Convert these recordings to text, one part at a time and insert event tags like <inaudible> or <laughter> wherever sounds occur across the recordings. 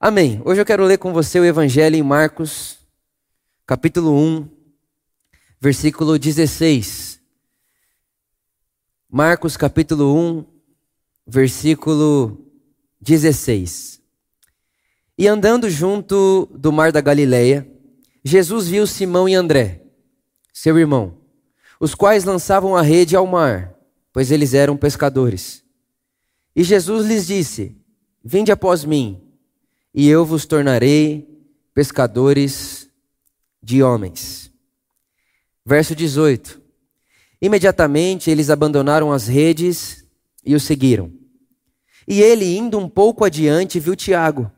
Amém. Hoje eu quero ler com você o Evangelho em Marcos, capítulo 1, versículo 16. Marcos, capítulo 1, versículo 16. E andando junto do mar da Galileia, Jesus viu Simão e André, seu irmão, os quais lançavam a rede ao mar, pois eles eram pescadores. E Jesus lhes disse: Vinde após mim, e eu vos tornarei pescadores de homens. Verso 18: Imediatamente eles abandonaram as redes e o seguiram. E ele, indo um pouco adiante, viu Tiago,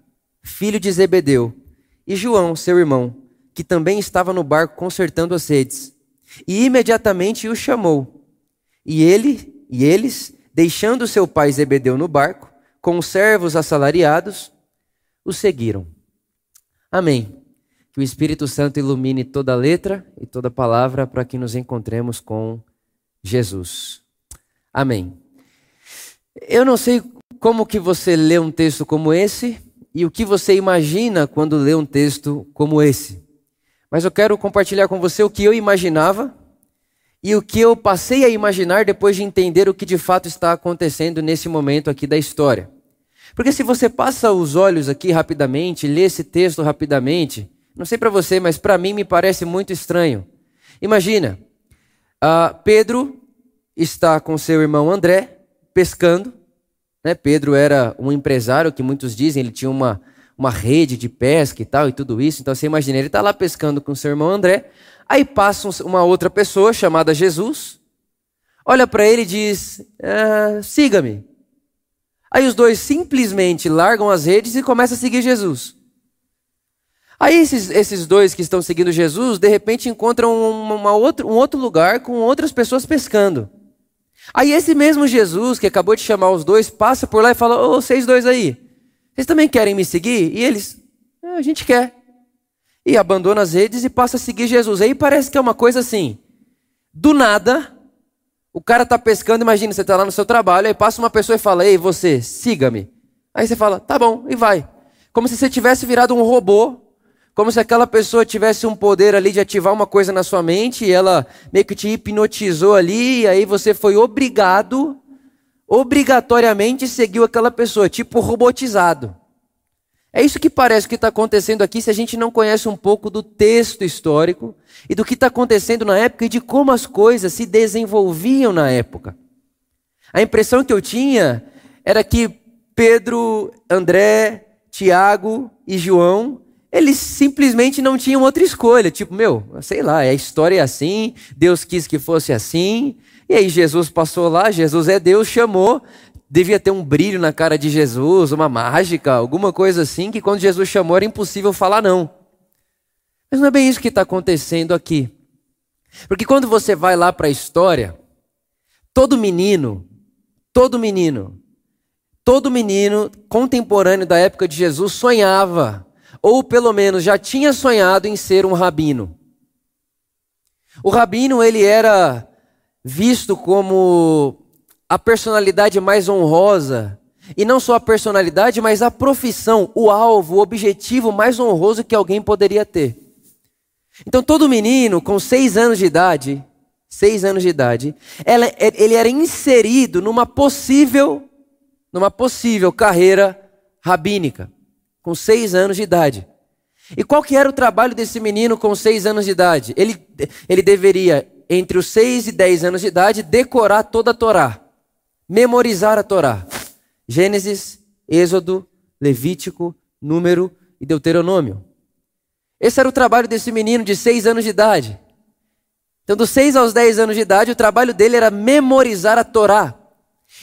filho de Zebedeu, e João, seu irmão, que também estava no barco consertando as redes. E imediatamente o chamou. E ele e eles, deixando seu pai Zebedeu no barco, com os servos assalariados, o seguiram. Amém. Que o Espírito Santo ilumine toda letra e toda palavra para que nos encontremos com Jesus. Amém. Eu não sei como que você lê um texto como esse e o que você imagina quando lê um texto como esse. Mas eu quero compartilhar com você o que eu imaginava e o que eu passei a imaginar depois de entender o que de fato está acontecendo nesse momento aqui da história. Porque se você passa os olhos aqui rapidamente, lê esse texto rapidamente, não sei para você, mas para mim me parece muito estranho. Imagina, uh, Pedro está com seu irmão André pescando. Né? Pedro era um empresário que muitos dizem ele tinha uma, uma rede de pesca e tal e tudo isso. Então você imagina, ele está lá pescando com seu irmão André. Aí passa uma outra pessoa chamada Jesus, olha para ele e diz: ah, siga-me. Aí os dois simplesmente largam as redes e começam a seguir Jesus. Aí esses, esses dois que estão seguindo Jesus, de repente encontram uma, outro, um outro lugar com outras pessoas pescando. Aí esse mesmo Jesus que acabou de chamar os dois, passa por lá e fala, ô, oh, vocês dois aí, vocês também querem me seguir? E eles, ah, a gente quer. E abandona as redes e passa a seguir Jesus. Aí parece que é uma coisa assim, do nada, o cara tá pescando, imagina, você tá lá no seu trabalho, aí passa uma pessoa e fala: Ei, você, siga-me. Aí você fala: Tá bom, e vai. Como se você tivesse virado um robô, como se aquela pessoa tivesse um poder ali de ativar uma coisa na sua mente e ela meio que te hipnotizou ali, e aí você foi obrigado, obrigatoriamente seguiu aquela pessoa, tipo robotizado. É isso que parece que está acontecendo aqui se a gente não conhece um pouco do texto histórico e do que está acontecendo na época e de como as coisas se desenvolviam na época. A impressão que eu tinha era que Pedro, André, Tiago e João, eles simplesmente não tinham outra escolha. Tipo, meu, sei lá, a história é assim, Deus quis que fosse assim, e aí Jesus passou lá, Jesus é Deus, chamou, devia ter um brilho na cara de Jesus, uma mágica, alguma coisa assim, que quando Jesus chamou era impossível falar não. Mas não é bem isso que está acontecendo aqui. Porque quando você vai lá para a história, todo menino, todo menino, todo menino contemporâneo da época de Jesus sonhava, ou pelo menos já tinha sonhado em ser um rabino. O rabino, ele era visto como a personalidade mais honrosa. E não só a personalidade, mas a profissão, o alvo, o objetivo mais honroso que alguém poderia ter. Então, todo menino com seis anos de idade, seis anos de idade, ela, ele era inserido numa possível, numa possível carreira rabínica, com seis anos de idade. E qual que era o trabalho desse menino com seis anos de idade? Ele, ele deveria, entre os seis e dez anos de idade, decorar toda a Torá memorizar a Torá. Gênesis, Êxodo, Levítico, Número e Deuteronômio. Esse era o trabalho desse menino de seis anos de idade. Então, dos seis aos dez anos de idade, o trabalho dele era memorizar a Torá.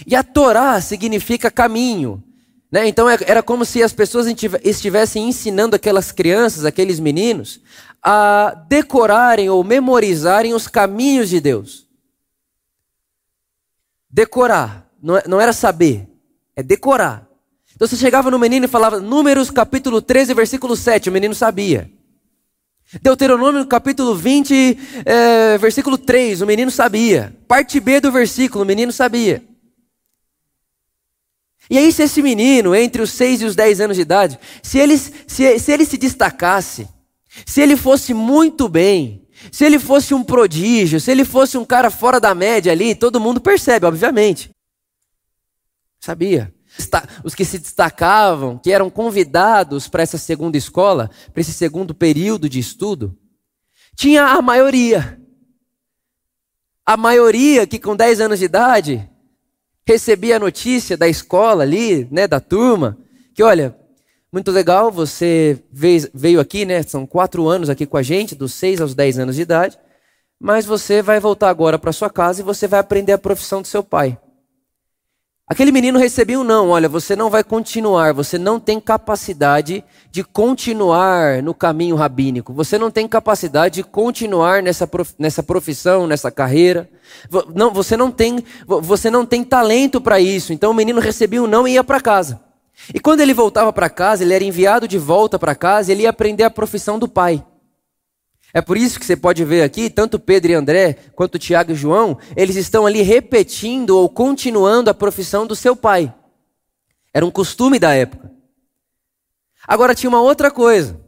E a Torá significa caminho. Né? Então, é, era como se as pessoas estivessem ensinando aquelas crianças, aqueles meninos, a decorarem ou memorizarem os caminhos de Deus. Decorar. Não, é, não era saber, é decorar. Então você chegava no menino e falava Números capítulo 13, versículo 7, o menino sabia. Deuteronômio capítulo 20, é, versículo 3, o menino sabia. Parte B do versículo, o menino sabia. E aí, se esse menino, entre os 6 e os 10 anos de idade, se ele se, se, ele se destacasse, se ele fosse muito bem, se ele fosse um prodígio, se ele fosse um cara fora da média ali, todo mundo percebe, obviamente. Sabia? Os que se destacavam, que eram convidados para essa segunda escola, para esse segundo período de estudo, tinha a maioria. A maioria que com 10 anos de idade recebia a notícia da escola ali, né, da turma, que olha, muito legal, você veio aqui, né, são quatro anos aqui com a gente, dos 6 aos 10 anos de idade, mas você vai voltar agora para sua casa e você vai aprender a profissão do seu pai. Aquele menino recebia um não, olha, você não vai continuar, você não tem capacidade de continuar no caminho rabínico, você não tem capacidade de continuar nessa, prof, nessa profissão, nessa carreira, não, você, não tem, você não tem talento para isso. Então o menino recebia um não e ia para casa. E quando ele voltava para casa, ele era enviado de volta para casa ele ia aprender a profissão do pai. É por isso que você pode ver aqui, tanto Pedro e André, quanto Tiago e João, eles estão ali repetindo ou continuando a profissão do seu pai. Era um costume da época. Agora tinha uma outra coisa.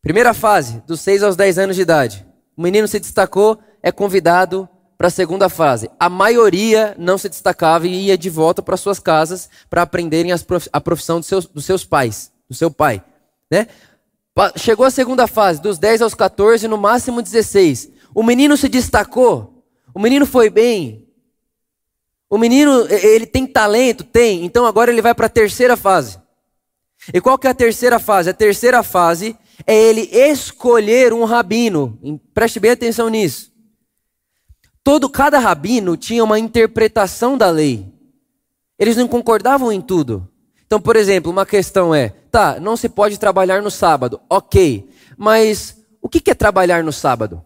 Primeira fase, dos 6 aos 10 anos de idade. O menino se destacou, é convidado para a segunda fase. A maioria não se destacava e ia de volta para suas casas para aprenderem a profissão dos seus, dos seus pais, do seu pai. Né? Chegou a segunda fase, dos 10 aos 14, no máximo 16. O menino se destacou, o menino foi bem. O menino, ele tem talento? Tem. Então agora ele vai para a terceira fase. E qual que é a terceira fase? A terceira fase é ele escolher um rabino. Preste bem atenção nisso. Todo cada rabino tinha uma interpretação da lei. Eles não concordavam em tudo. Então, por exemplo, uma questão é: tá, não se pode trabalhar no sábado. Ok, mas o que é trabalhar no sábado?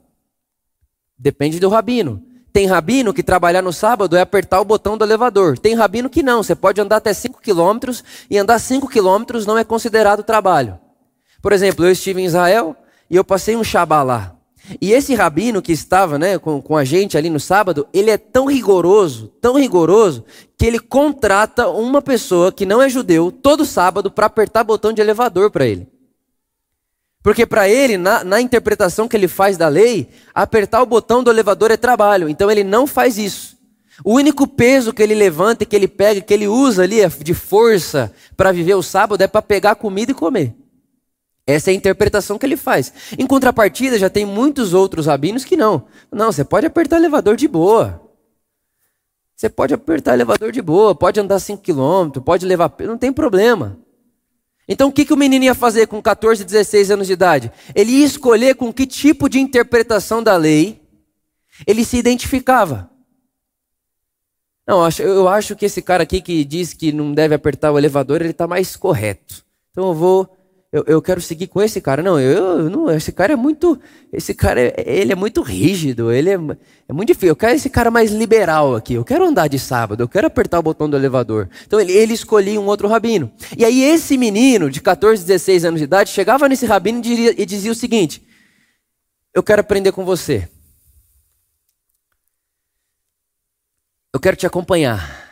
Depende do rabino. Tem rabino que trabalhar no sábado é apertar o botão do elevador. Tem rabino que não. Você pode andar até 5 quilômetros e andar 5 quilômetros não é considerado trabalho. Por exemplo, eu estive em Israel e eu passei um Shabá lá. E esse rabino que estava né, com, com a gente ali no sábado, ele é tão rigoroso, tão rigoroso, que ele contrata uma pessoa que não é judeu todo sábado para apertar botão de elevador para ele. Porque para ele, na, na, interpretação que ele faz da lei, apertar o botão do elevador é trabalho. Então ele não faz isso. O único peso que ele levanta, que ele pega, que ele usa ali é de força para viver o sábado é para pegar comida e comer. Essa é a interpretação que ele faz. Em contrapartida, já tem muitos outros rabinos que não. Não, você pode apertar elevador de boa. Você pode apertar elevador de boa, pode andar 5 km, pode levar. Não tem problema. Então o que, que o menino ia fazer com 14, 16 anos de idade? Ele ia escolher com que tipo de interpretação da lei ele se identificava. Não, eu acho que esse cara aqui que diz que não deve apertar o elevador, ele está mais correto. Então eu vou eu, eu quero seguir com esse cara. Não, eu, não, esse cara é muito, esse cara ele é muito rígido, ele é, é muito difícil. Eu quero esse cara mais liberal aqui. Eu quero andar de sábado, eu quero apertar o botão do elevador. Então ele, ele escolhia um outro rabino. E aí esse menino de 14, 16 anos de idade chegava nesse rabino e dizia, e dizia o seguinte: Eu quero aprender com você. Eu quero te acompanhar.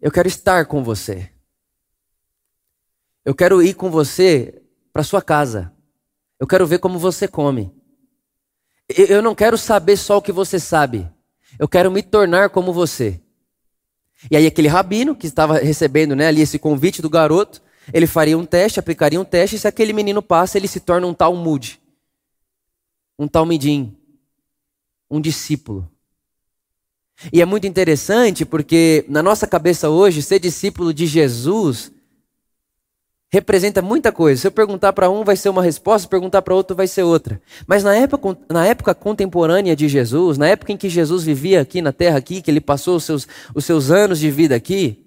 Eu quero estar com você. Eu quero ir com você para sua casa. Eu quero ver como você come. Eu não quero saber só o que você sabe. Eu quero me tornar como você. E aí aquele rabino que estava recebendo né, ali esse convite do garoto, ele faria um teste, aplicaria um teste, e se aquele menino passa, ele se torna um Talmud. Um Talmidim. Um discípulo. E é muito interessante porque na nossa cabeça hoje, ser discípulo de Jesus representa muita coisa. Se eu perguntar para um, vai ser uma resposta, se perguntar para outro, vai ser outra. Mas na época, na época contemporânea de Jesus, na época em que Jesus vivia aqui na terra, aqui, que ele passou os seus, os seus anos de vida aqui,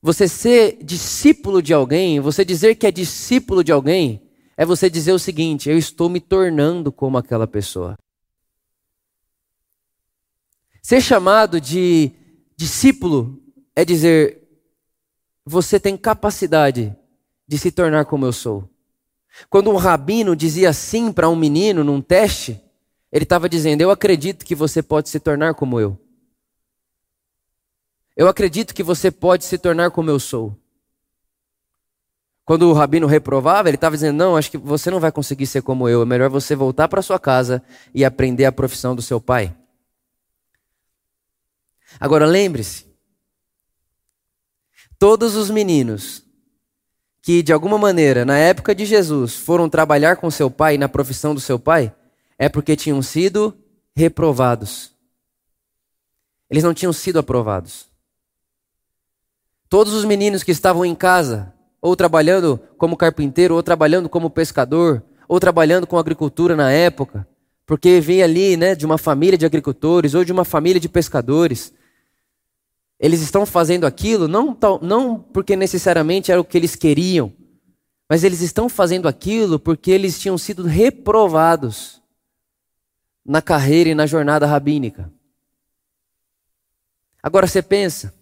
você ser discípulo de alguém, você dizer que é discípulo de alguém, é você dizer o seguinte: eu estou me tornando como aquela pessoa. Ser chamado de discípulo é dizer, você tem capacidade de se tornar como eu sou. Quando um rabino dizia sim para um menino num teste, ele estava dizendo: Eu acredito que você pode se tornar como eu. Eu acredito que você pode se tornar como eu sou. Quando o rabino reprovava, ele estava dizendo: Não, acho que você não vai conseguir ser como eu. É melhor você voltar para sua casa e aprender a profissão do seu pai. Agora lembre-se: todos os meninos que, de alguma maneira, na época de Jesus, foram trabalhar com seu pai, na profissão do seu pai, é porque tinham sido reprovados. Eles não tinham sido aprovados. Todos os meninos que estavam em casa ou trabalhando como carpinteiro, ou trabalhando como pescador, ou trabalhando com agricultura na época, porque vinha ali, né, de uma família de agricultores ou de uma família de pescadores. Eles estão fazendo aquilo não, não porque necessariamente era o que eles queriam, mas eles estão fazendo aquilo porque eles tinham sido reprovados na carreira e na jornada rabínica. Agora você pensa,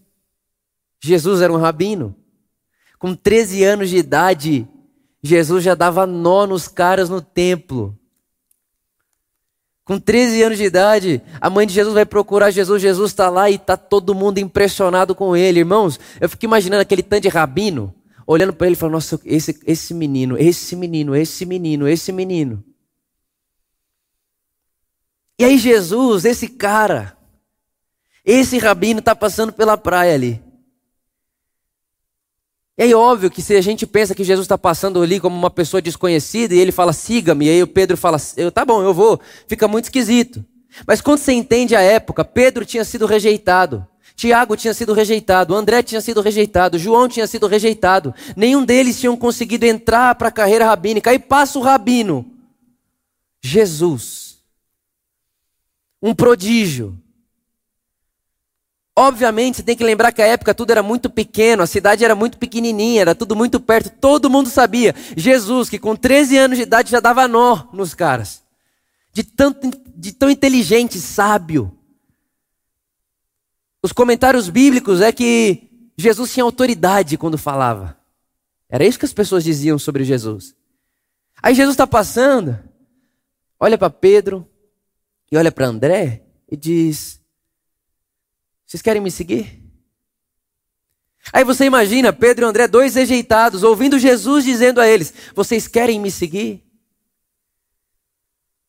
Jesus era um rabino. Com 13 anos de idade, Jesus já dava nó nos caras no templo. Com 13 anos de idade, a mãe de Jesus vai procurar Jesus, Jesus está lá e está todo mundo impressionado com ele. Irmãos, eu fico imaginando aquele tanto de rabino, olhando para ele e falando, nossa, esse, esse menino, esse menino, esse menino, esse menino. E aí Jesus, esse cara, esse rabino está passando pela praia ali. E aí, óbvio que se a gente pensa que Jesus está passando ali como uma pessoa desconhecida e ele fala, siga-me, e aí o Pedro fala, tá bom, eu vou, fica muito esquisito. Mas quando você entende a época, Pedro tinha sido rejeitado, Tiago tinha sido rejeitado, André tinha sido rejeitado, João tinha sido rejeitado, nenhum deles tinham conseguido entrar para a carreira rabínica. Aí passa o rabino, Jesus, um prodígio, Obviamente, você tem que lembrar que a época tudo era muito pequeno, a cidade era muito pequenininha, era tudo muito perto, todo mundo sabia. Jesus, que com 13 anos de idade já dava nó nos caras. De, tanto, de tão inteligente, sábio. Os comentários bíblicos é que Jesus tinha autoridade quando falava. Era isso que as pessoas diziam sobre Jesus. Aí Jesus está passando, olha para Pedro e olha para André e diz: vocês querem me seguir? Aí você imagina Pedro e André, dois rejeitados, ouvindo Jesus dizendo a eles: Vocês querem me seguir?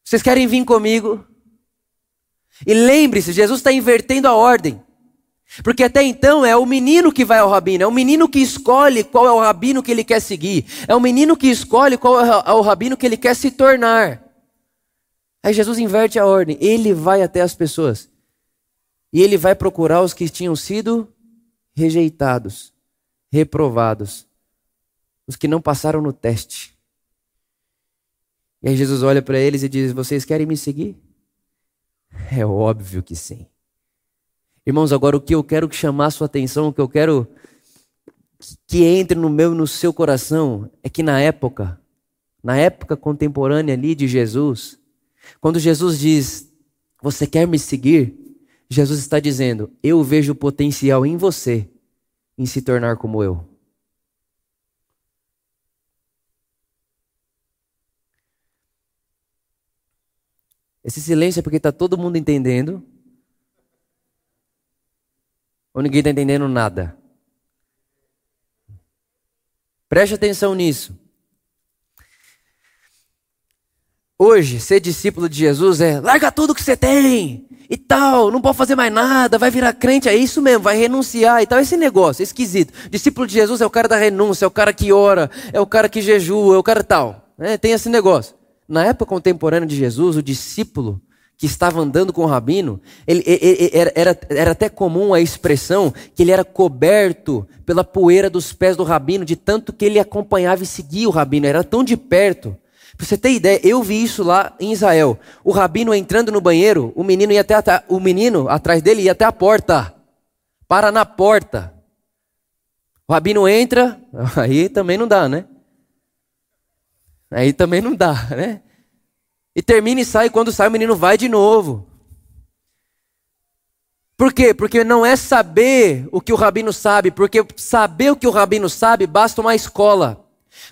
Vocês querem vir comigo? E lembre-se, Jesus está invertendo a ordem. Porque até então é o menino que vai ao rabino, é o menino que escolhe qual é o rabino que ele quer seguir, é o menino que escolhe qual é o rabino que ele quer se tornar. Aí Jesus inverte a ordem, ele vai até as pessoas. E ele vai procurar os que tinham sido rejeitados, reprovados, os que não passaram no teste. E aí Jesus olha para eles e diz: Vocês querem me seguir? É óbvio que sim. Irmãos, agora o que eu quero chamar a sua atenção, o que eu quero que entre no meu e no seu coração, é que na época, na época contemporânea ali de Jesus, quando Jesus diz: Você quer me seguir? Jesus está dizendo: Eu vejo potencial em você em se tornar como eu. Esse silêncio é porque está todo mundo entendendo? Ou ninguém está entendendo nada? Preste atenção nisso. Hoje, ser discípulo de Jesus é larga tudo que você tem e tal, não pode fazer mais nada, vai virar crente, é isso mesmo, vai renunciar e tal. Esse negócio, esquisito. Discípulo de Jesus é o cara da renúncia, é o cara que ora, é o cara que jejua, é o cara tal. É, tem esse negócio. Na época contemporânea de Jesus, o discípulo que estava andando com o rabino, ele, ele, ele, era, era até comum a expressão que ele era coberto pela poeira dos pés do rabino, de tanto que ele acompanhava e seguia o rabino, era tão de perto Pra você ter ideia, eu vi isso lá em Israel. O rabino entrando no banheiro, o menino ia até o menino atrás dele ia até a porta. Para na porta. O rabino entra, <laughs> aí também não dá, né? Aí também não dá, né? E termina e sai, quando sai o menino vai de novo. Por quê? Porque não é saber o que o rabino sabe, porque saber o que o rabino sabe basta uma escola.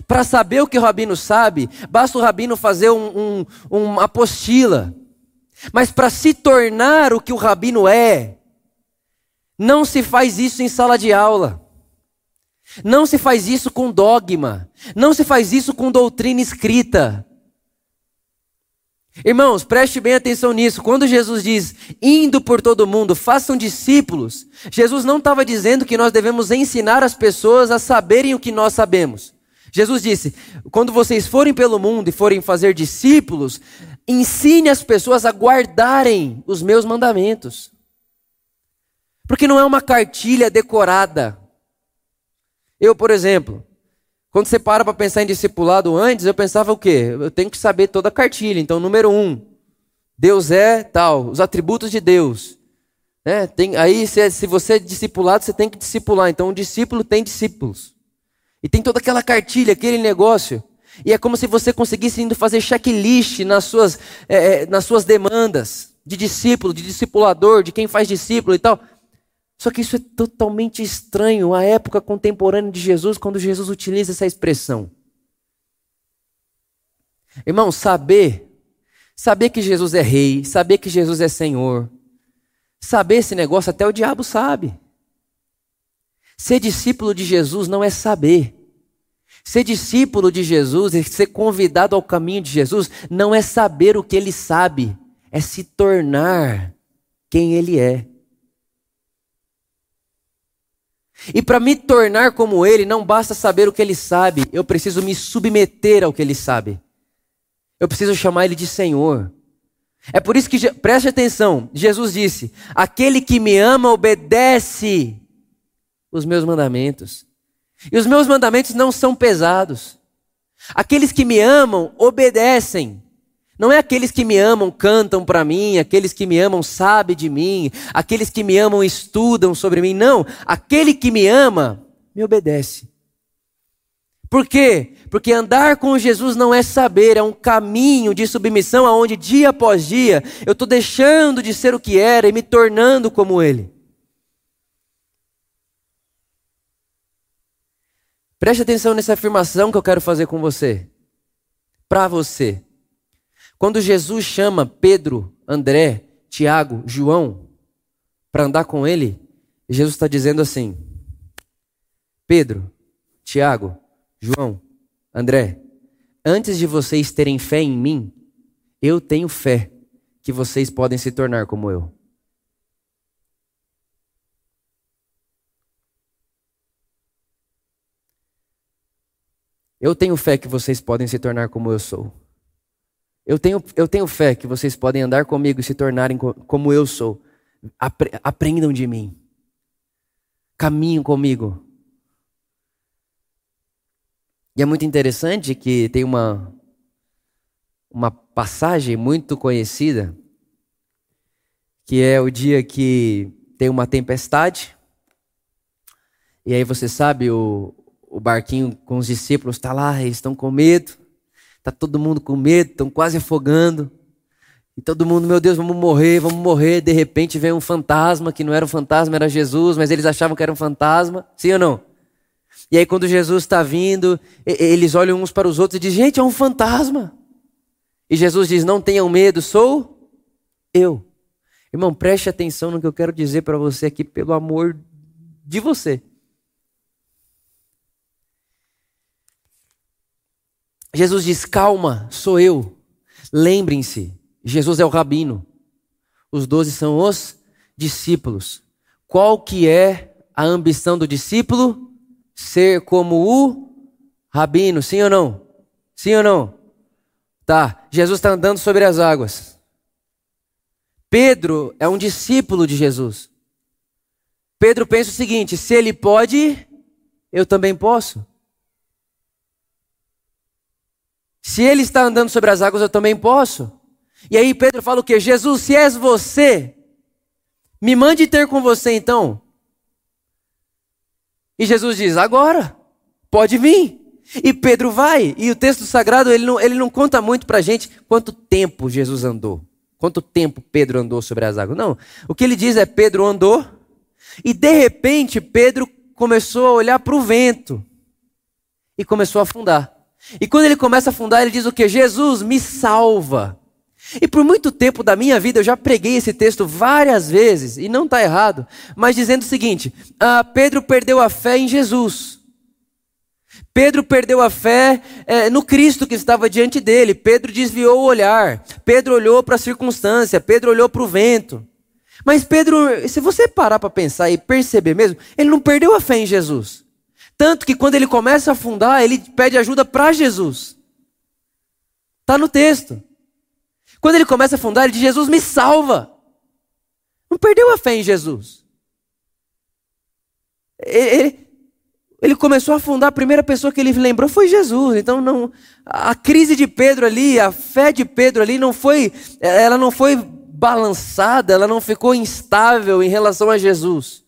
Para saber o que o rabino sabe, basta o rabino fazer um, um, uma apostila. Mas para se tornar o que o rabino é, Não se faz isso em sala de aula. Não se faz isso com dogma. Não se faz isso com doutrina escrita. Irmãos, preste bem atenção nisso. Quando Jesus diz, indo por todo mundo, façam discípulos, Jesus não estava dizendo que nós devemos ensinar as pessoas a saberem o que nós sabemos. Jesus disse: quando vocês forem pelo mundo e forem fazer discípulos, ensine as pessoas a guardarem os meus mandamentos. Porque não é uma cartilha decorada. Eu, por exemplo, quando você para para pensar em discipulado antes, eu pensava o quê? Eu tenho que saber toda a cartilha. Então, número um, Deus é tal, os atributos de Deus. É, tem, aí, se, se você é discipulado, você tem que discipular. Então, o discípulo tem discípulos. E tem toda aquela cartilha, aquele negócio. E é como se você conseguisse indo fazer checklist nas suas, é, é nas suas demandas de discípulo, de discipulador, de quem faz discípulo e tal. Só que isso é totalmente estranho à época contemporânea de Jesus, quando Jesus utiliza essa expressão. Irmão, saber, saber que Jesus é rei, saber que Jesus é Senhor, saber esse negócio até o diabo sabe. Ser discípulo de Jesus não é saber. Ser discípulo de Jesus e ser convidado ao caminho de Jesus não é saber o que ele sabe, é se tornar quem ele é. E para me tornar como ele, não basta saber o que ele sabe, eu preciso me submeter ao que ele sabe. Eu preciso chamar ele de Senhor. É por isso que, preste atenção, Jesus disse: Aquele que me ama obedece os meus mandamentos. E os meus mandamentos não são pesados. Aqueles que me amam obedecem. Não é aqueles que me amam cantam para mim, aqueles que me amam sabem de mim, aqueles que me amam estudam sobre mim. Não, aquele que me ama me obedece. Por quê? Porque andar com Jesus não é saber, é um caminho de submissão aonde dia após dia eu estou deixando de ser o que era e me tornando como Ele. Preste atenção nessa afirmação que eu quero fazer com você. Para você. Quando Jesus chama Pedro, André, Tiago, João para andar com ele, Jesus está dizendo assim: Pedro, Tiago, João, André, antes de vocês terem fé em mim, eu tenho fé que vocês podem se tornar como eu. Eu tenho fé que vocês podem se tornar como eu sou. Eu tenho, eu tenho fé que vocês podem andar comigo e se tornarem como eu sou. Apre, aprendam de mim. Caminhem comigo. E é muito interessante que tem uma, uma passagem muito conhecida, que é o dia que tem uma tempestade, e aí você sabe, o, o barquinho com os discípulos está lá, eles estão com medo, está todo mundo com medo, estão quase afogando. E todo mundo, meu Deus, vamos morrer, vamos morrer. De repente vem um fantasma, que não era um fantasma, era Jesus, mas eles achavam que era um fantasma. Sim ou não? E aí, quando Jesus está vindo, eles olham uns para os outros e dizem: Gente, é um fantasma. E Jesus diz: Não tenham medo, sou eu. Irmão, preste atenção no que eu quero dizer para você aqui, pelo amor de você. Jesus diz: Calma, sou eu. Lembrem-se, Jesus é o rabino. Os doze são os discípulos. Qual que é a ambição do discípulo? Ser como o rabino, sim ou não? Sim ou não? Tá, Jesus está andando sobre as águas. Pedro é um discípulo de Jesus. Pedro pensa o seguinte: se ele pode, eu também posso. Se ele está andando sobre as águas, eu também posso. E aí Pedro fala o quê? Jesus, se és você, me mande ter com você então. E Jesus diz: agora, pode vir. E Pedro vai. E o texto sagrado, ele não, ele não conta muito para a gente quanto tempo Jesus andou. Quanto tempo Pedro andou sobre as águas. Não. O que ele diz é: Pedro andou. E de repente, Pedro começou a olhar para o vento. E começou a afundar. E quando ele começa a afundar, ele diz o que? Jesus, me salva. E por muito tempo da minha vida eu já preguei esse texto várias vezes, e não está errado, mas dizendo o seguinte: ah, Pedro perdeu a fé em Jesus. Pedro perdeu a fé é, no Cristo que estava diante dele. Pedro desviou o olhar. Pedro olhou para a circunstância. Pedro olhou para o vento. Mas Pedro, se você parar para pensar e perceber mesmo, ele não perdeu a fé em Jesus. Tanto que quando ele começa a afundar, ele pede ajuda para Jesus. Está no texto. Quando ele começa a afundar, ele diz: Jesus me salva. Não perdeu a fé em Jesus. Ele, ele começou a afundar, a primeira pessoa que ele lembrou foi Jesus. Então não, a crise de Pedro ali, a fé de Pedro ali não foi, ela não foi balançada, ela não ficou instável em relação a Jesus.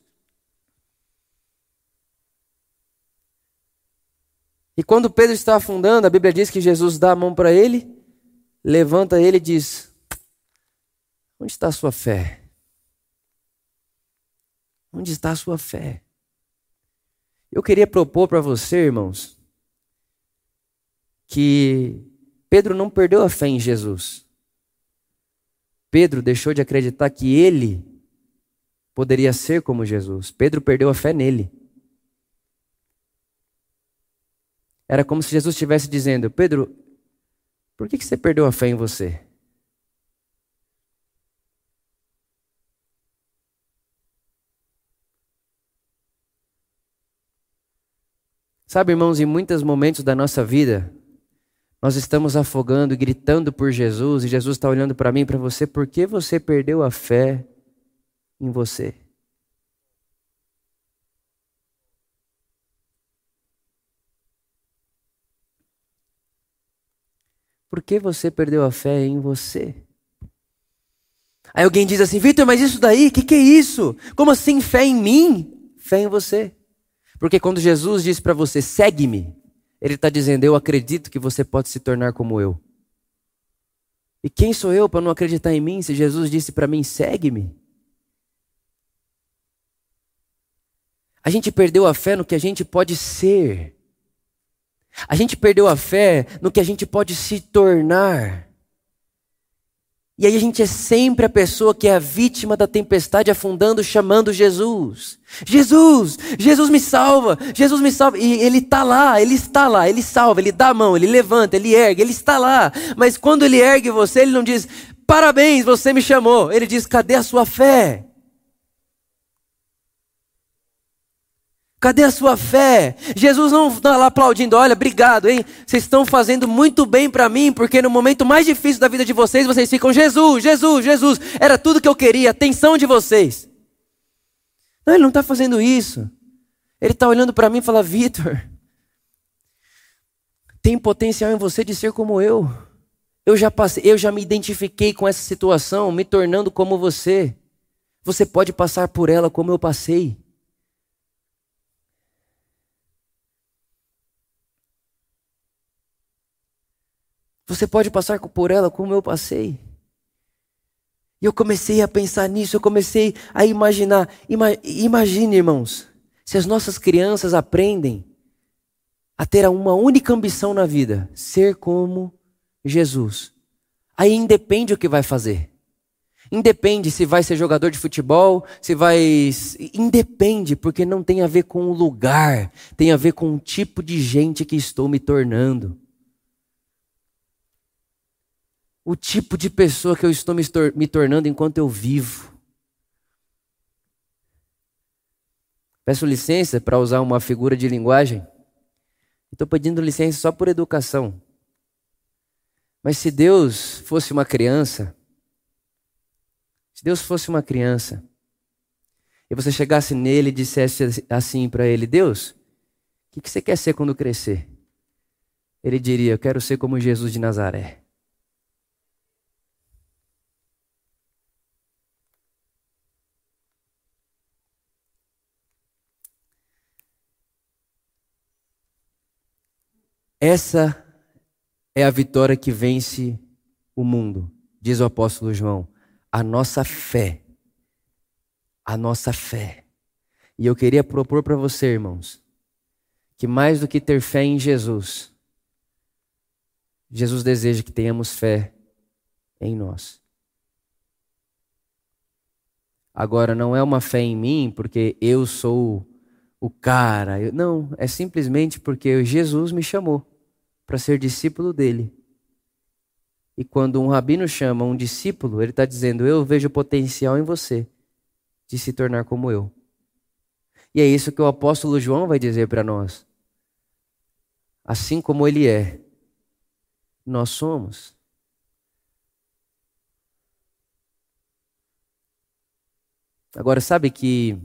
E quando Pedro está afundando, a Bíblia diz que Jesus dá a mão para ele, levanta ele e diz: Onde está a sua fé? Onde está a sua fé? Eu queria propor para você, irmãos, que Pedro não perdeu a fé em Jesus. Pedro deixou de acreditar que ele poderia ser como Jesus. Pedro perdeu a fé nele. Era como se Jesus estivesse dizendo: Pedro, por que, que você perdeu a fé em você? Sabe, irmãos, em muitos momentos da nossa vida, nós estamos afogando gritando por Jesus, e Jesus está olhando para mim e para você, por que você perdeu a fé em você? Por que você perdeu a fé em você? Aí alguém diz assim, Vitor, mas isso daí, o que, que é isso? Como assim fé em mim? Fé em você. Porque quando Jesus diz para você, segue-me, ele está dizendo, eu acredito que você pode se tornar como eu. E quem sou eu para não acreditar em mim se Jesus disse para mim, segue-me? A gente perdeu a fé no que a gente pode ser. A gente perdeu a fé no que a gente pode se tornar. E aí a gente é sempre a pessoa que é a vítima da tempestade afundando, chamando Jesus. Jesus, Jesus me salva, Jesus me salva. E ele está lá, ele está lá, ele salva, ele dá a mão, ele levanta, ele ergue, ele está lá. Mas quando ele ergue você, ele não diz, parabéns, você me chamou. Ele diz, cadê a sua fé? Cadê a sua fé? Jesus não está lá aplaudindo, olha, obrigado, hein? Vocês estão fazendo muito bem para mim, porque no momento mais difícil da vida de vocês, vocês ficam, Jesus, Jesus, Jesus, era tudo que eu queria, atenção de vocês. Não, ele não está fazendo isso. Ele está olhando para mim e fala, Vitor, tem potencial em você de ser como eu. Eu já passei, eu já me identifiquei com essa situação, me tornando como você. Você pode passar por ela como eu passei. Você pode passar por ela como eu passei. E eu comecei a pensar nisso, eu comecei a imaginar. Ima, imagine, irmãos, se as nossas crianças aprendem a ter uma única ambição na vida: ser como Jesus. Aí independe o que vai fazer. Independe se vai ser jogador de futebol, se vai. Independe, porque não tem a ver com o lugar, tem a ver com o tipo de gente que estou me tornando. O tipo de pessoa que eu estou me, tor me tornando enquanto eu vivo. Peço licença para usar uma figura de linguagem. Estou pedindo licença só por educação. Mas se Deus fosse uma criança, se Deus fosse uma criança, e você chegasse nele e dissesse assim para ele: Deus, o que você quer ser quando crescer? Ele diria: Eu quero ser como Jesus de Nazaré. Essa é a vitória que vence o mundo, diz o apóstolo João. A nossa fé. A nossa fé. E eu queria propor para você, irmãos, que mais do que ter fé em Jesus, Jesus deseja que tenhamos fé em nós. Agora, não é uma fé em mim porque eu sou o cara. Eu, não, é simplesmente porque Jesus me chamou para ser discípulo dele. E quando um rabino chama um discípulo, ele está dizendo: Eu vejo potencial em você de se tornar como eu. E é isso que o apóstolo João vai dizer para nós. Assim como ele é, nós somos. Agora, sabe que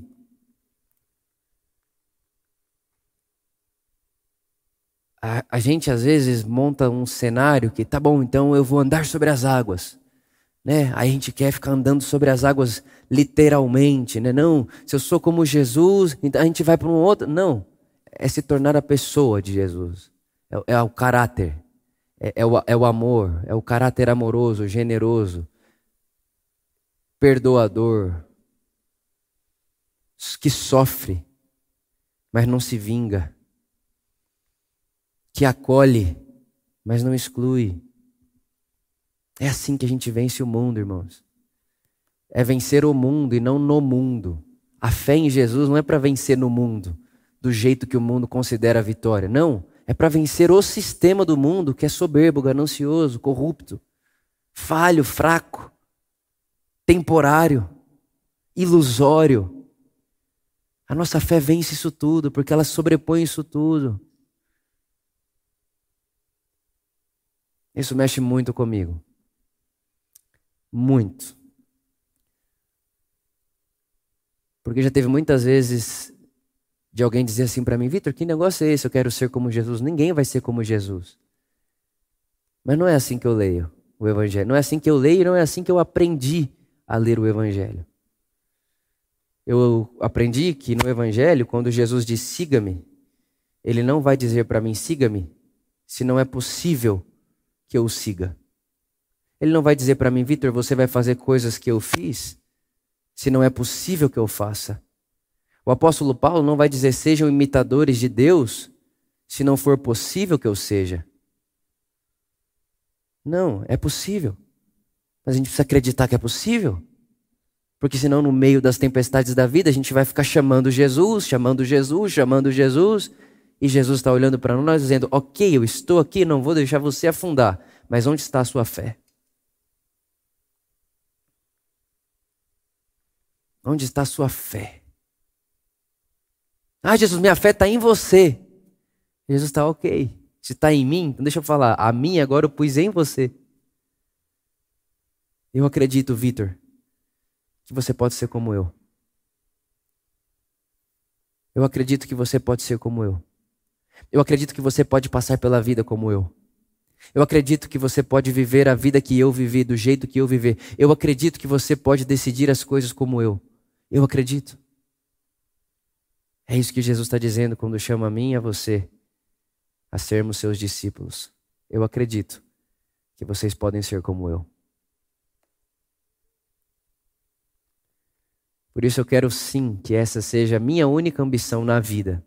a, a, gente às vezes monta um cenário que tá bom, então eu vou andar sobre as águas. Né? A gente quer ficar andando sobre as águas literalmente, né? Não, se eu sou como Jesus, então a gente vai para um outro. Não, é se tornar a pessoa de Jesus. É, é o caráter, é, é, o, é o amor, é o caráter amoroso, generoso, perdoador, que sofre, mas não se vinga, que acolhe, mas não exclui. É assim que a gente vence o mundo, irmãos. É vencer o mundo e não no mundo. A fé em Jesus não é para vencer no mundo, do jeito que o mundo considera a vitória. Não, é para vencer o sistema do mundo que é soberbo, ganancioso, corrupto, falho, fraco, temporário, ilusório. A nossa fé vence isso tudo, porque ela sobrepõe isso tudo. Isso mexe muito comigo. Muito. Porque já teve muitas vezes de alguém dizer assim para mim: Vitor, que negócio é esse? Eu quero ser como Jesus. Ninguém vai ser como Jesus. Mas não é assim que eu leio o Evangelho. Não é assim que eu leio, não é assim que eu aprendi a ler o Evangelho. Eu aprendi que no Evangelho, quando Jesus diz siga-me, ele não vai dizer para mim siga-me se não é possível que eu o siga. Ele não vai dizer para mim, Vitor, você vai fazer coisas que eu fiz se não é possível que eu faça. O apóstolo Paulo não vai dizer sejam imitadores de Deus se não for possível que eu seja. Não, é possível. Mas a gente precisa acreditar que é possível. Porque senão, no meio das tempestades da vida, a gente vai ficar chamando Jesus, chamando Jesus, chamando Jesus. E Jesus está olhando para nós dizendo: Ok, eu estou aqui, não vou deixar você afundar. Mas onde está a sua fé? Onde está a sua fé? Ah, Jesus, minha fé está em você. Jesus está ok. Se está em mim, então deixa eu falar. A minha agora eu pus em você. Eu acredito, Vitor, que você pode ser como eu. Eu acredito que você pode ser como eu. Eu acredito que você pode passar pela vida como eu. Eu acredito que você pode viver a vida que eu vivi, do jeito que eu vivi. Eu acredito que você pode decidir as coisas como eu. Eu acredito. É isso que Jesus está dizendo quando chama a mim e a você a sermos seus discípulos. Eu acredito que vocês podem ser como eu. Por isso eu quero sim que essa seja a minha única ambição na vida: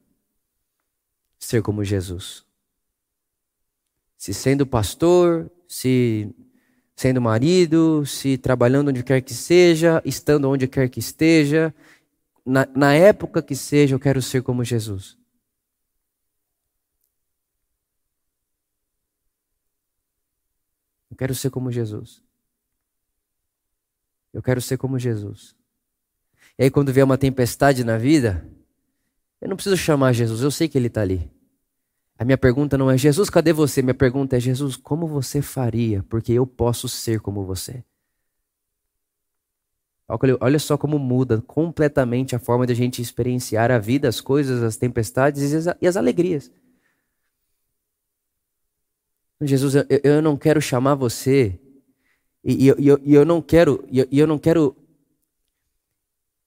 ser como Jesus. Se sendo pastor, se sendo marido, se trabalhando onde quer que seja, estando onde quer que esteja, na, na época que seja, eu quero ser como Jesus. Eu quero ser como Jesus. Eu quero ser como Jesus. E aí, quando vier uma tempestade na vida, eu não preciso chamar Jesus, eu sei que Ele está ali. A minha pergunta não é, Jesus, cadê você? Minha pergunta é, Jesus, como você faria? Porque eu posso ser como você. Olha só como muda completamente a forma de a gente experienciar a vida, as coisas, as tempestades e as, alegrias. Jesus, eu, eu não quero chamar você e, e, eu, e eu não quero, e eu não quero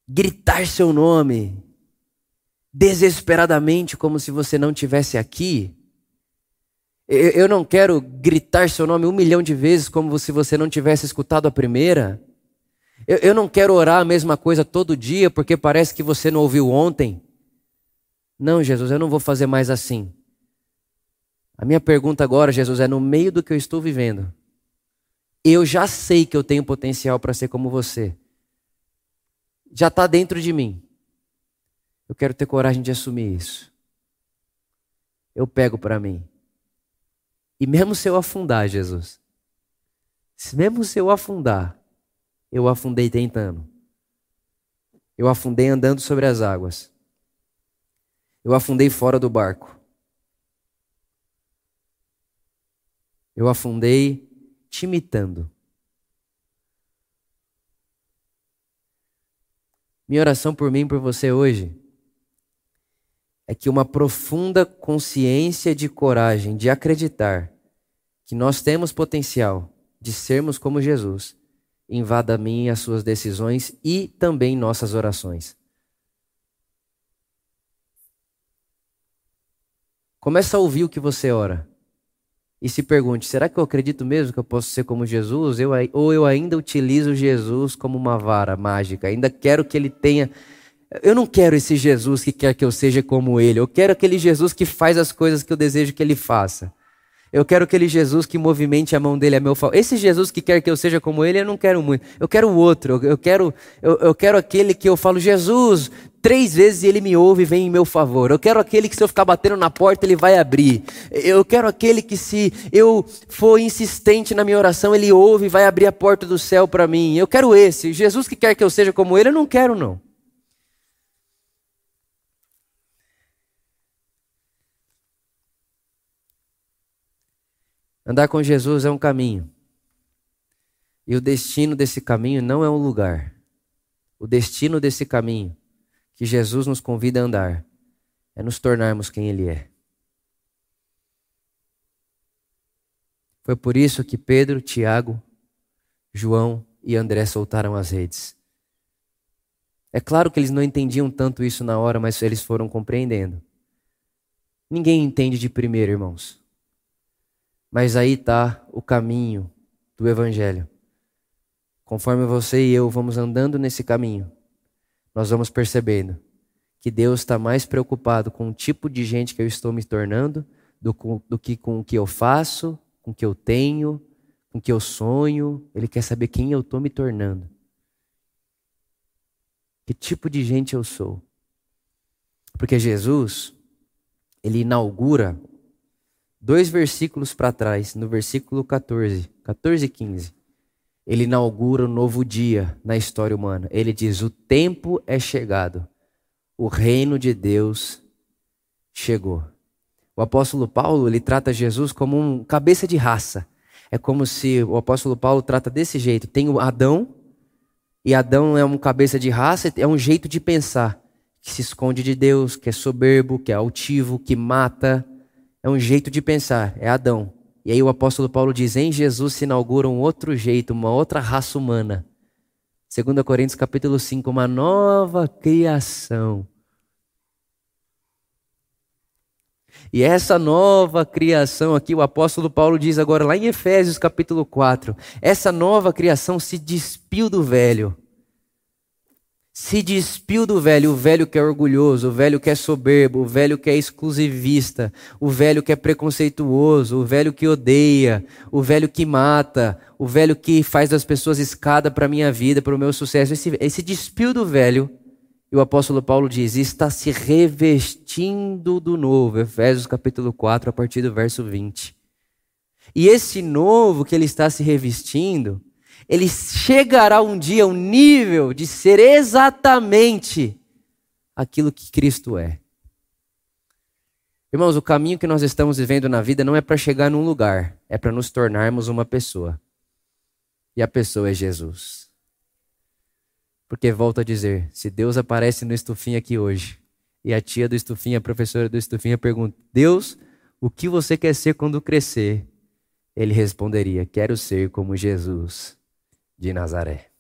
gritar seu nome desesperadamente, como se você não tivesse aqui. Eu não quero gritar seu nome um milhão de vezes, como se você não tivesse escutado a primeira. Eu não quero orar a mesma coisa todo dia, porque parece que você não ouviu ontem. Não, Jesus, eu não vou fazer mais assim. A minha pergunta agora, Jesus, é no meio do que eu estou vivendo. Eu já sei que eu tenho potencial para ser como você. Já está dentro de mim. Eu quero ter coragem de assumir isso. Eu pego para mim. E mesmo se eu afundar, Jesus, mesmo se eu afundar, eu afundei tentando. Eu afundei andando sobre as águas. Eu afundei fora do barco. Eu afundei te imitando. Minha oração por mim e por você hoje é que uma profunda consciência de coragem, de acreditar que nós temos potencial de sermos como Jesus, invada a mim e as suas decisões e também nossas orações. Começa a ouvir o que você ora. E se pergunte: será que eu acredito mesmo que eu posso ser como Jesus? Eu, ou eu ainda utilizo Jesus como uma vara mágica? Ainda quero que ele tenha. Eu não quero esse Jesus que quer que eu seja como ele. Eu quero aquele Jesus que faz as coisas que eu desejo que ele faça. Eu quero aquele Jesus que movimente a mão dele a meu favor. Esse Jesus que quer que eu seja como ele, eu não quero muito. Eu quero o outro. Eu quero, eu, eu quero aquele que eu falo, Jesus, três vezes ele me ouve e vem em meu favor. Eu quero aquele que se eu ficar batendo na porta, ele vai abrir. Eu quero aquele que se eu for insistente na minha oração, ele ouve e vai abrir a porta do céu para mim. Eu quero esse. Jesus que quer que eu seja como ele, eu não quero não. Andar com Jesus é um caminho. E o destino desse caminho não é um lugar. O destino desse caminho que Jesus nos convida a andar é nos tornarmos quem Ele é. Foi por isso que Pedro, Tiago, João e André soltaram as redes. É claro que eles não entendiam tanto isso na hora, mas eles foram compreendendo. Ninguém entende de primeiro, irmãos. Mas aí está o caminho do Evangelho. Conforme você e eu vamos andando nesse caminho, nós vamos percebendo que Deus está mais preocupado com o tipo de gente que eu estou me tornando do, do que com o que eu faço, com o que eu tenho, com o que eu sonho. Ele quer saber quem eu estou me tornando. Que tipo de gente eu sou. Porque Jesus, ele inaugura dois versículos para trás, no versículo 14, 14 e 15, ele inaugura um novo dia na história humana. Ele diz: O tempo é chegado, o reino de Deus chegou. O apóstolo Paulo ele trata Jesus como um cabeça de raça. É como se o apóstolo Paulo trata desse jeito: tem o Adão, e Adão é um cabeça de raça, é um jeito de pensar que se esconde de Deus, que é soberbo, que é altivo, que mata, é um jeito de pensar, é Adão. E aí o apóstolo Paulo diz: em Jesus se inaugura um outro jeito, uma outra raça humana. 2 Coríntios capítulo 5, uma nova criação. E essa nova criação aqui, o apóstolo Paulo diz agora lá em Efésios capítulo 4, essa nova criação se despiu do velho se despiu do velho, o velho que é orgulhoso, o velho que é soberbo, o velho que é exclusivista, o velho que é preconceituoso, o velho que odeia, o velho que mata, o velho que faz das pessoas escada para a minha vida, para o meu sucesso. Esse, esse despiu do velho, e o apóstolo Paulo diz, está se revestindo do novo. Efésios capítulo 4, a partir do verso 20. E esse novo que ele está se revestindo, ele chegará um dia ao nível de ser exatamente aquilo que Cristo é. Irmãos, o caminho que nós estamos vivendo na vida não é para chegar num lugar, é para nos tornarmos uma pessoa. E a pessoa é Jesus. Porque volto a dizer, se Deus aparece no estufinho aqui hoje, e a tia do estufinho, a professora do estufinho pergunta: "Deus, o que você quer ser quando crescer?" Ele responderia: "Quero ser como Jesus." De Nazaré.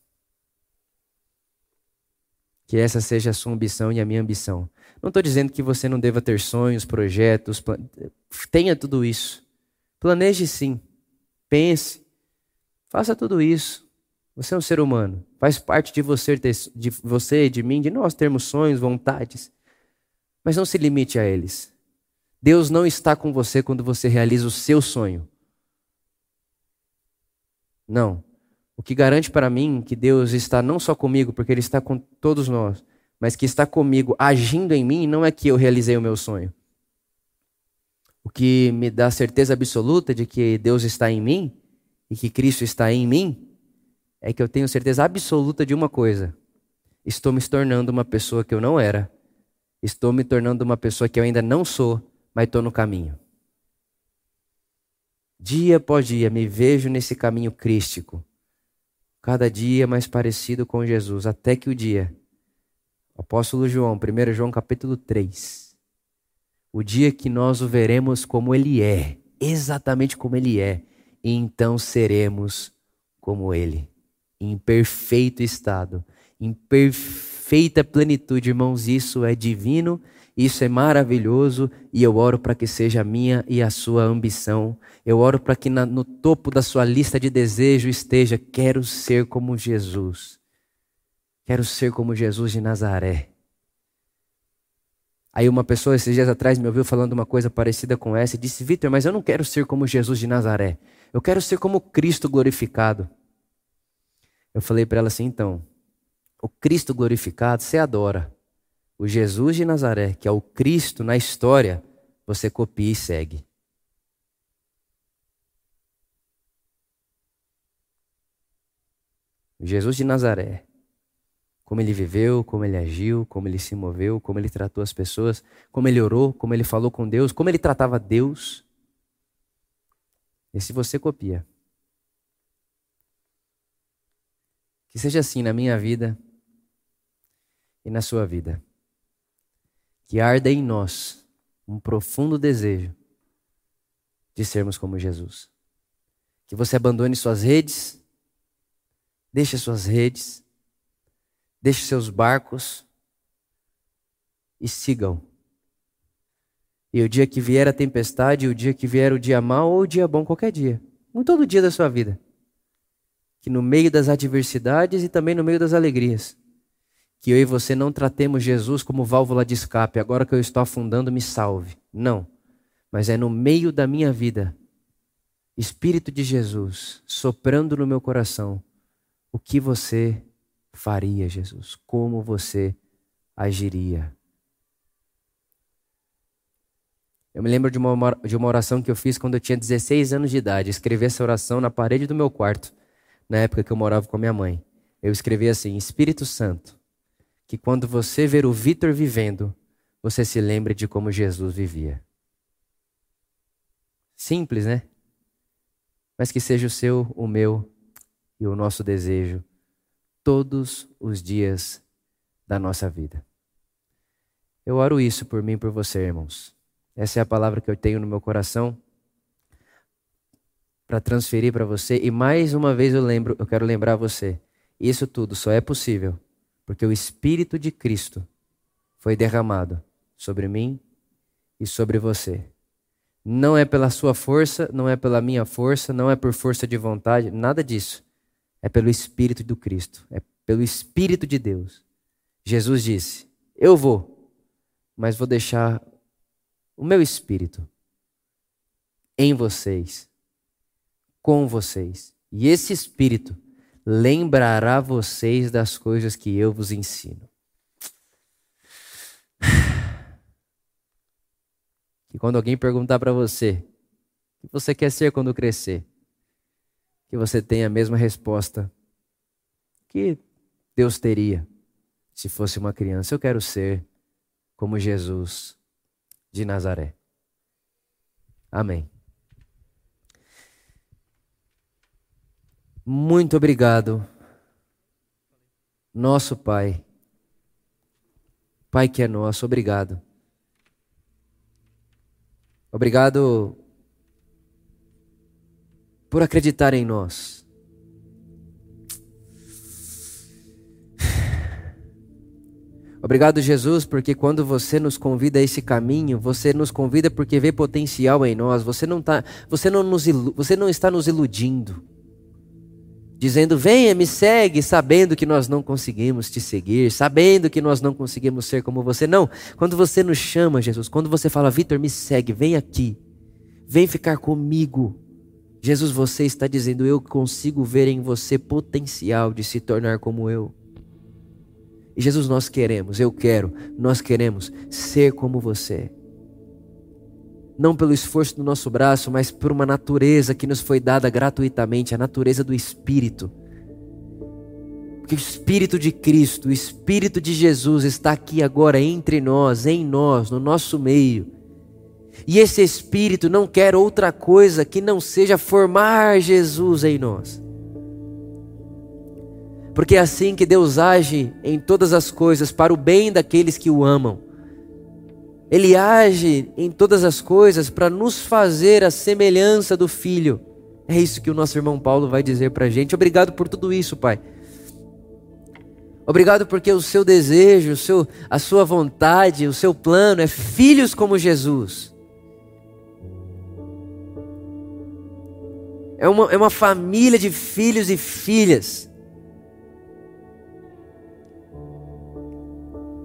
Que essa seja a sua ambição e a minha ambição. Não estou dizendo que você não deva ter sonhos, projetos, plan... tenha tudo isso. Planeje sim. Pense. Faça tudo isso. Você é um ser humano. Faz parte de você, de você, de mim, de nós termos sonhos, vontades. Mas não se limite a eles. Deus não está com você quando você realiza o seu sonho. Não. O que garante para mim que Deus está não só comigo, porque Ele está com todos nós, mas que está comigo, agindo em mim, não é que eu realizei o meu sonho. O que me dá certeza absoluta de que Deus está em mim e que Cristo está em mim é que eu tenho certeza absoluta de uma coisa: estou me tornando uma pessoa que eu não era, estou me tornando uma pessoa que eu ainda não sou, mas estou no caminho. Dia após dia me vejo nesse caminho crístico, cada dia mais parecido com Jesus, até que o dia Apóstolo João, 1 João capítulo 3. O dia que nós o veremos como ele é, exatamente como ele é, e então seremos como ele, em perfeito estado, em perfeita plenitude, irmãos, isso é divino, isso é maravilhoso e eu oro para que seja a minha e a sua ambição. Eu oro para que na, no topo da sua lista de desejo esteja: quero ser como Jesus. Quero ser como Jesus de Nazaré. Aí uma pessoa esses dias atrás me ouviu falando uma coisa parecida com essa e disse: Vitor, mas eu não quero ser como Jesus de Nazaré. Eu quero ser como Cristo glorificado. Eu falei para ela assim: então, o Cristo glorificado você adora. O Jesus de Nazaré, que é o Cristo na história, você copia e segue. O Jesus de Nazaré como ele viveu, como ele agiu, como ele se moveu, como ele tratou as pessoas, como ele orou, como ele falou com Deus, como ele tratava Deus. E se você copia. Que seja assim na minha vida e na sua vida. Que arda em nós um profundo desejo de sermos como Jesus. Que você abandone suas redes, deixe suas redes Deixe seus barcos e sigam. E o dia que vier a tempestade, o dia que vier o dia mau ou o dia bom, qualquer dia, em todo dia da sua vida, que no meio das adversidades e também no meio das alegrias, que eu e você não tratemos Jesus como válvula de escape, agora que eu estou afundando, me salve. Não. Mas é no meio da minha vida, Espírito de Jesus soprando no meu coração, o que você faria, Jesus? Como você agiria? Eu me lembro de uma, de uma oração que eu fiz quando eu tinha 16 anos de idade. Escrevi essa oração na parede do meu quarto, na época que eu morava com a minha mãe. Eu escrevi assim: Espírito Santo, que quando você ver o Vitor vivendo, você se lembre de como Jesus vivia. Simples, né? Mas que seja o seu, o meu e o nosso desejo todos os dias da nossa vida. Eu oro isso por mim e por você, irmãos. Essa é a palavra que eu tenho no meu coração para transferir para você e mais uma vez eu lembro, eu quero lembrar você. Isso tudo só é possível porque o espírito de Cristo foi derramado sobre mim e sobre você. Não é pela sua força, não é pela minha força, não é por força de vontade, nada disso. É pelo Espírito do Cristo, é pelo Espírito de Deus. Jesus disse: Eu vou, mas vou deixar o meu Espírito em vocês, com vocês. E esse Espírito lembrará vocês das coisas que eu vos ensino. <sighs> Que quando alguém perguntar para você o que você quer ser quando crescer, que você tenha a mesma resposta que Deus teria se fosse uma criança. Eu quero ser como Jesus de Nazaré. Amém. Muito obrigado, nosso Pai. Pai que é nosso, obrigado. Obrigado por acreditar em nós. Obrigado, Jesus, porque quando você nos convida a esse caminho, você nos convida porque vê potencial em nós. Você não, tá, você não, nos você não está nos iludindo, dizendo, venha, me segue, sabendo que nós não conseguimos te seguir, sabendo que nós não conseguimos ser como você. Não, quando você nos chama, Jesus, quando você fala, Vitor, me segue, vem aqui, vem ficar comigo. Jesus, você está dizendo: Eu consigo ver em você potencial de se tornar como eu. E Jesus, nós queremos, eu quero, nós queremos ser como você. Não pelo esforço do nosso braço, mas por uma natureza que nos foi dada gratuitamente a natureza do Espírito. Porque o Espírito de Cristo, o Espírito de Jesus está aqui agora entre nós, em nós, no nosso meio e esse Espírito não quer outra coisa que não seja formar Jesus em nós. Porque é assim que Deus age em todas as coisas para o bem daqueles que o amam. Ele age em todas as coisas para nos fazer a semelhança do Filho. É isso que o nosso irmão Paulo vai dizer para a gente. Obrigado por tudo isso, Pai. Obrigado porque o seu desejo, o seu, a sua vontade, o seu plano é filhos como Jesus. é uma, é uma família de filhos e filhas.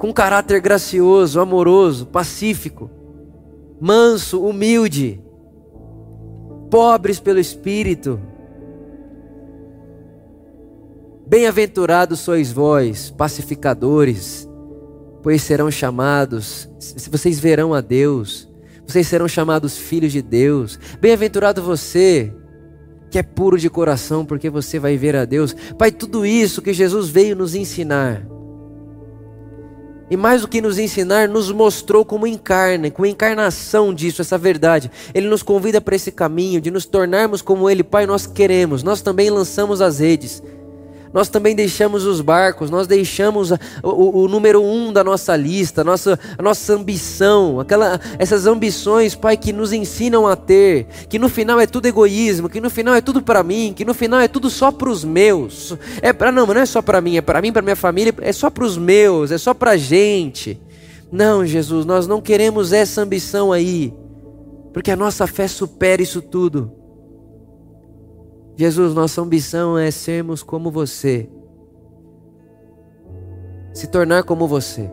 Com caráter gracioso, amoroso, pacífico, manso, humilde, pobres pelo espírito. Bem-aventurados sois vós, pacificadores, pois serão chamados, vocês verão a Deus, vocês serão chamados filhos de Deus. Bem-aventurado você, que é puro de coração, porque você vai ver a Deus. Pai, tudo isso que Jesus veio nos ensinar. E mais do que nos ensinar, nos mostrou como encarna, como encarnação disso, essa verdade. Ele nos convida para esse caminho de nos tornarmos como Ele, Pai, nós queremos. Nós também lançamos as redes nós também deixamos os barcos, nós deixamos o, o, o número um da nossa lista, a nossa, a nossa ambição, aquela, essas ambições, Pai, que nos ensinam a ter, que no final é tudo egoísmo, que no final é tudo para mim, que no final é tudo só para os meus. É para não, não é só para mim, é para mim, para minha família, é só para os meus, é só para gente. Não, Jesus, nós não queremos essa ambição aí, porque a nossa fé supera isso tudo. Jesus, nossa ambição é sermos como você, se tornar como você.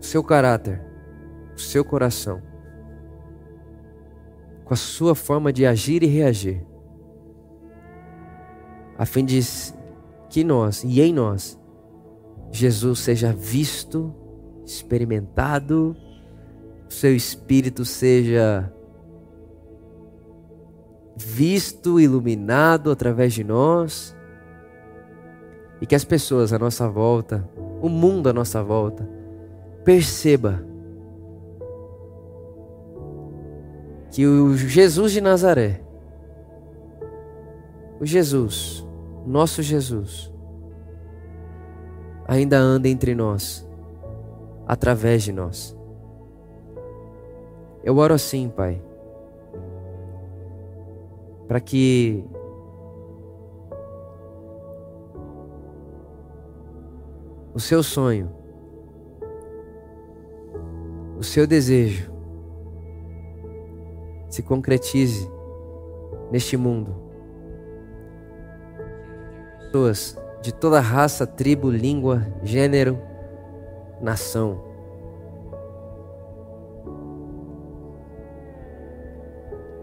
O seu caráter, o seu coração, com a sua forma de agir e reagir, a fim de que nós e em nós Jesus seja visto, experimentado, seu espírito seja visto, iluminado através de nós e que as pessoas à nossa volta, o mundo à nossa volta, perceba que o Jesus de Nazaré, o Jesus, nosso Jesus, ainda anda entre nós, através de nós. Eu oro assim, Pai, para que o seu sonho, o seu desejo se concretize neste mundo. Pessoas de toda raça, tribo, língua, gênero, nação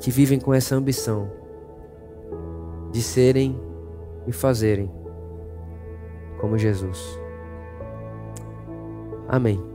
que vivem com essa ambição de serem e fazerem como Jesus. Amém.